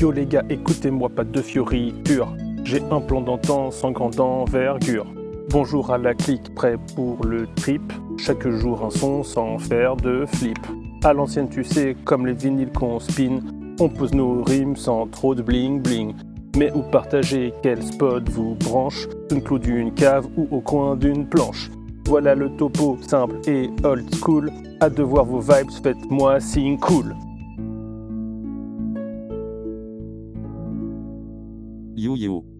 Yo les gars, écoutez-moi, pas de fioriture. J'ai un plan d'antan sans grande envergure. Bonjour à la clique, prêt pour le trip. Chaque jour un son sans faire de flip. À l'ancienne, tu sais, comme les vinyles qu'on spin, on pose nos rimes sans trop de bling bling. Mais où partager quel spot vous branche? Une clou d'une cave ou au coin d'une planche Voilà le topo simple et old school. À de voir vos vibes, faites-moi signe cool. Yo yo.